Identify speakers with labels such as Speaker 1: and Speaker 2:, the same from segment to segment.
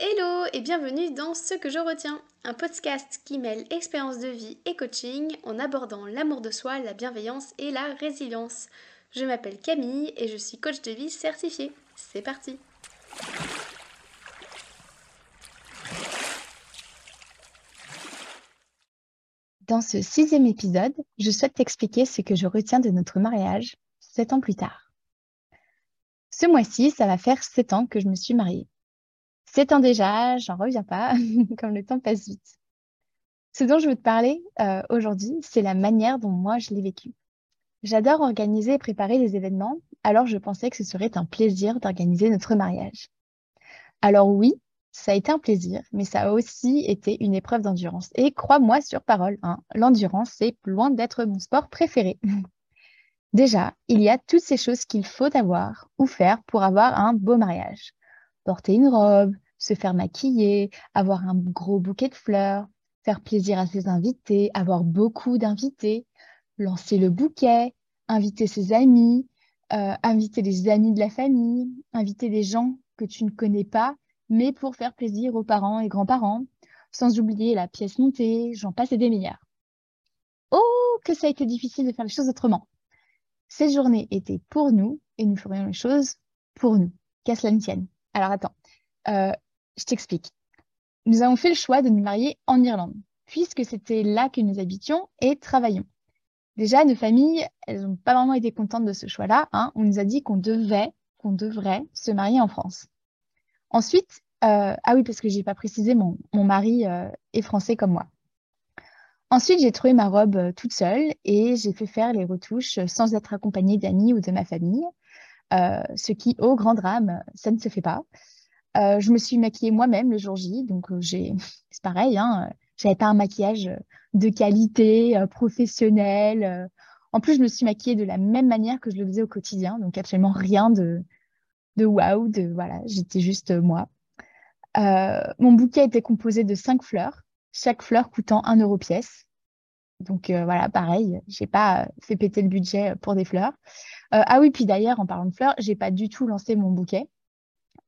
Speaker 1: Hello et bienvenue dans Ce que je retiens, un podcast qui mêle expérience de vie et coaching en abordant l'amour de soi, la bienveillance et la résilience. Je m'appelle Camille et je suis coach de vie certifiée. C'est parti
Speaker 2: Dans ce sixième épisode, je souhaite t'expliquer ce que je retiens de notre mariage sept ans plus tard. Ce mois-ci, ça va faire sept ans que je me suis mariée. Sept ans déjà, j'en reviens pas, comme le temps passe vite. Ce dont je veux te parler euh, aujourd'hui, c'est la manière dont moi je l'ai vécu. J'adore organiser et préparer des événements, alors je pensais que ce serait un plaisir d'organiser notre mariage. Alors oui, ça a été un plaisir, mais ça a aussi été une épreuve d'endurance. Et crois-moi sur parole, hein, l'endurance, c'est loin d'être mon sport préféré. Déjà, il y a toutes ces choses qu'il faut avoir ou faire pour avoir un beau mariage porter une robe, se faire maquiller, avoir un gros bouquet de fleurs, faire plaisir à ses invités, avoir beaucoup d'invités, lancer le bouquet, inviter ses amis, euh, inviter les amis de la famille, inviter des gens que tu ne connais pas, mais pour faire plaisir aux parents et grands-parents, sans oublier la pièce montée, j'en passe et des meilleurs. Oh, que ça a été difficile de faire les choses autrement. Ces journées étaient pour nous et nous ferions les choses pour nous, qu'à cela ne tienne. Alors attends, euh, je t'explique. Nous avons fait le choix de nous marier en Irlande, puisque c'était là que nous habitions et travaillions. Déjà, nos familles, elles n'ont pas vraiment été contentes de ce choix-là. Hein. On nous a dit qu'on devait, qu'on devrait se marier en France. Ensuite, euh, ah oui, parce que je n'ai pas précisé, mon, mari euh, est français comme moi. Ensuite, j'ai trouvé ma robe toute seule et j'ai fait faire les retouches sans être accompagnée d'amis ou de ma famille. Euh, ce qui, au grand drame, ça ne se fait pas. Euh, je me suis maquillée moi-même le jour J, donc euh, j'ai, c'est pareil, hein, j'avais pas un maquillage de qualité, professionnel. En plus, je me suis maquillée de la même manière que je le faisais au quotidien, donc absolument rien de, de waouh, de voilà, j'étais juste moi. mon bouquet était composé de cinq fleurs, chaque fleur coûtant un euro pièce. Donc euh, voilà, pareil, j'ai pas fait péter le budget pour des fleurs. Euh, ah oui, puis d'ailleurs, en parlant de fleurs, j'ai pas du tout lancé mon bouquet.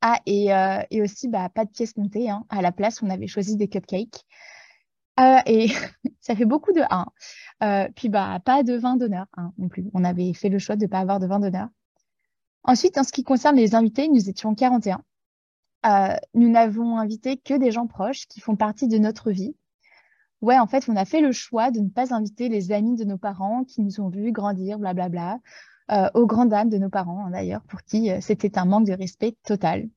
Speaker 2: Ah, et, euh, et aussi, bah, pas de pièces montées. Hein. À la place, on avait choisi des cupcakes. et ça fait beaucoup de 1. puis, bah, pas de vin d'honneur hein, non plus. On avait fait le choix de ne pas avoir de vin d'honneur. Ensuite, en ce qui concerne les invités, nous étions 41. nous n'avons invité que des gens proches qui font partie de notre vie ouais, en fait, on a fait le choix de ne pas inviter les amis de nos parents qui nous ont vus grandir, blablabla, euh, aux grandes dames de nos parents, hein, d'ailleurs, pour qui euh, c'était un manque de respect total.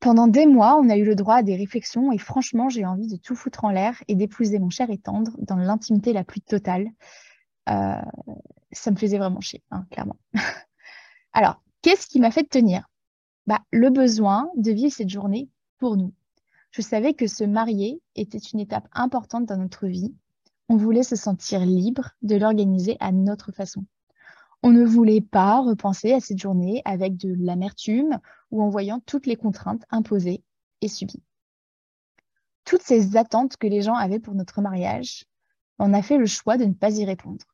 Speaker 2: Pendant des mois, on a eu le droit à des réflexions et franchement, j'ai envie de tout foutre en l'air et d'épouser mon cher et tendre dans l'intimité la plus totale. Euh, ça me faisait vraiment chier, hein, clairement. Alors, qu'est-ce qui m'a fait tenir? Bah, Le besoin de vivre cette journée pour nous, je savais que se marier était une étape importante dans notre vie. On voulait se sentir libre de l'organiser à notre façon. On ne voulait pas repenser à cette journée avec de l'amertume ou en voyant toutes les contraintes imposées et subies. Toutes ces attentes que les gens avaient pour notre mariage, on a fait le choix de ne pas y répondre.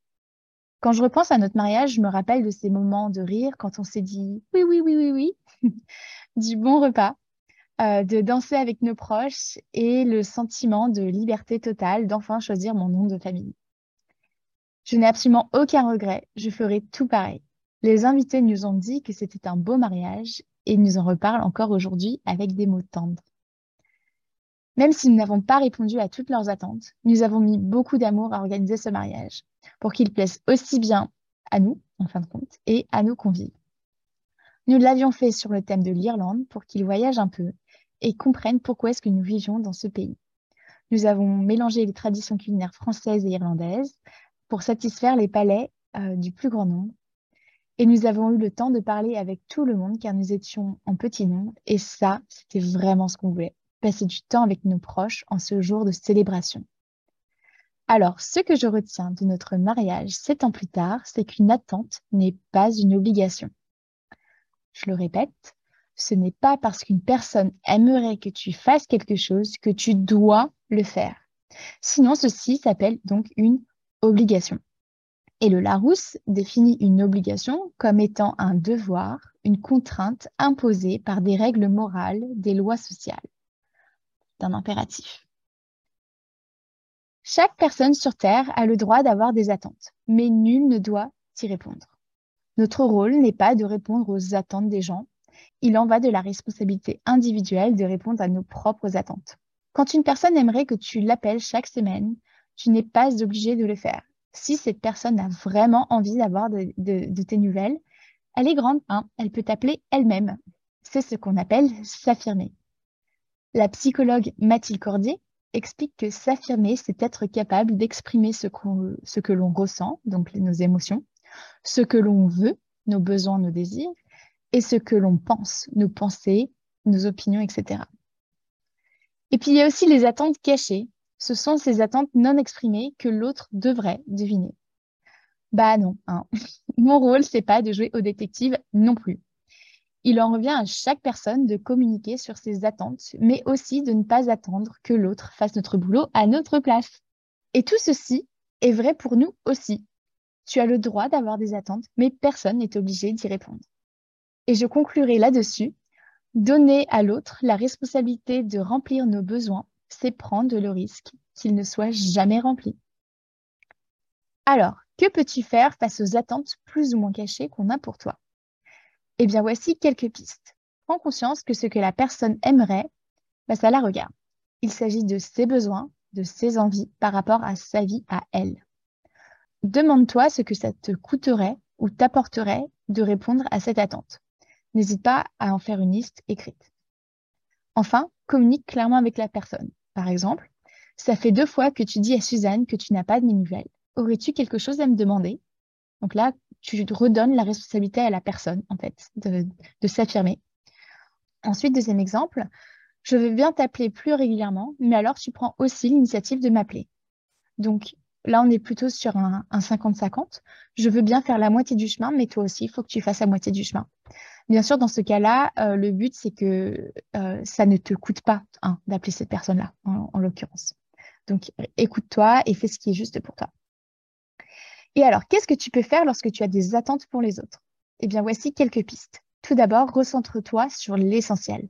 Speaker 2: Quand je repense à notre mariage, je me rappelle de ces moments de rire quand on s'est dit oui, oui, oui, oui, oui, du bon repas, euh, de danser avec nos proches et le sentiment de liberté totale d'enfin choisir mon nom de famille. Je n'ai absolument aucun regret, je ferai tout pareil. Les invités nous ont dit que c'était un beau mariage et nous en reparlent encore aujourd'hui avec des mots tendres. Même si nous n'avons pas répondu à toutes leurs attentes, nous avons mis beaucoup d'amour à organiser ce mariage pour qu'il plaise aussi bien à nous, en fin de compte, et à nos convives. Nous l'avions fait sur le thème de l'Irlande pour qu'ils voyagent un peu et comprennent pourquoi est-ce que nous vivions dans ce pays. Nous avons mélangé les traditions culinaires françaises et irlandaises pour satisfaire les palais euh, du plus grand nombre. Et nous avons eu le temps de parler avec tout le monde car nous étions en petit nombre et ça, c'était vraiment ce qu'on voulait, passer du temps avec nos proches en ce jour de célébration. Alors, ce que je retiens de notre mariage sept ans plus tard, c'est qu'une attente n'est pas une obligation. Je le répète, ce n'est pas parce qu'une personne aimerait que tu fasses quelque chose que tu dois le faire. Sinon, ceci s'appelle donc une obligation. Et le Larousse définit une obligation comme étant un devoir, une contrainte imposée par des règles morales, des lois sociales. d'un impératif. Chaque personne sur Terre a le droit d'avoir des attentes, mais nul ne doit y répondre. Notre rôle n'est pas de répondre aux attentes des gens, il en va de la responsabilité individuelle de répondre à nos propres attentes. Quand une personne aimerait que tu l'appelles chaque semaine, tu n'es pas obligé de le faire. Si cette personne a vraiment envie d'avoir de, tes nouvelles, elle est grande, hein, elle peut t'appeler elle-même. C'est ce qu'on appelle s'affirmer. La psychologue Mathilde Cordier explique que s'affirmer, c'est être capable d'exprimer ce, ce que l'on ressent, donc nos émotions, ce que l'on veut, nos besoins, nos désirs, et ce que l'on pense, nos pensées, nos opinions, etc. Et puis il y a aussi les attentes cachées. Ce sont ces attentes non exprimées que l'autre devrait deviner. Bah non, hein. mon rôle, c'est pas de jouer au détective non plus. Il en revient à chaque personne de communiquer sur ses attentes, mais aussi de ne pas attendre que l'autre fasse notre boulot à notre place. Et tout ceci est vrai pour nous aussi. Tu as le droit d'avoir des attentes, mais personne n'est obligé d'y répondre. Et je conclurai là-dessus. Donner à l'autre la responsabilité de remplir nos besoins, c'est prendre le risque qu'ils ne soient jamais remplis. Alors, que peux-tu faire face aux attentes plus ou moins cachées qu'on a pour toi? Eh bien, voici quelques pistes. Prends conscience que ce que la personne aimerait, bah, ça la regarde. Il s'agit de ses besoins, de ses envies par rapport à sa vie à elle. Demande-toi ce que ça te coûterait ou t'apporterait de répondre à cette attente n'hésite pas à en faire une liste écrite. Enfin, communique clairement avec la personne. Par exemple, ça fait deux fois que tu dis à Suzanne que tu n'as pas de nouvelles. Aurais-tu quelque chose à me demander? Donc là, tu redonnes la responsabilité à la personne, en fait, de s'affirmer. Ensuite, deuxième exemple, je veux bien t'appeler plus régulièrement, mais alors tu prends aussi l'initiative de m'appeler. Donc là, on est plutôt sur un 50-50. Je veux bien faire la moitié du chemin, mais toi aussi, il faut que tu fasses la moitié du chemin. Bien sûr, dans ce cas-là, euh, le but, c'est que euh, ça ne te coûte pas hein, d'appeler cette personne-là, en, l'occurrence. Donc, écoute-toi et fais ce qui est juste pour toi. Et alors, qu'est-ce que tu peux faire lorsque tu as des attentes pour les autres? Eh bien, voici quelques pistes. Tout d'abord, recentre-toi sur l'essentiel.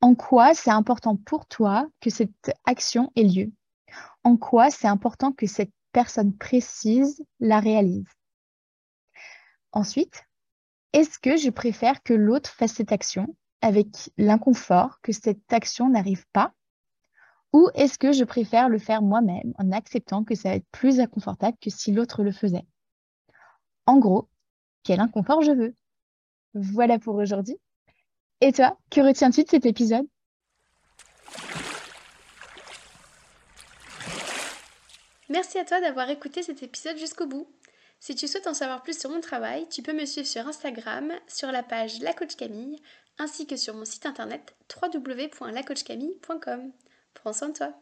Speaker 2: En quoi c'est important pour toi que cette action ait lieu? En quoi c'est important que cette personne précise la réalise? Ensuite, est-ce que je préfère que l'autre fasse cette action avec l'inconfort que cette action n'arrive pas? Ou est-ce que je préfère le faire moi-même en acceptant que ça va être plus inconfortable que si l'autre le faisait? En gros, quel inconfort je veux Voilà pour aujourd'hui. Et toi, que retiens-tu de cet épisode?
Speaker 1: Merci à toi d'avoir écouté cet épisode jusqu'au bout. Si tu souhaites en savoir plus sur mon travail, tu peux me suivre sur Instagram, sur la page La Coach Camille, ainsi que sur mon site internet www.lacoachcamille.com. Prends soin de toi.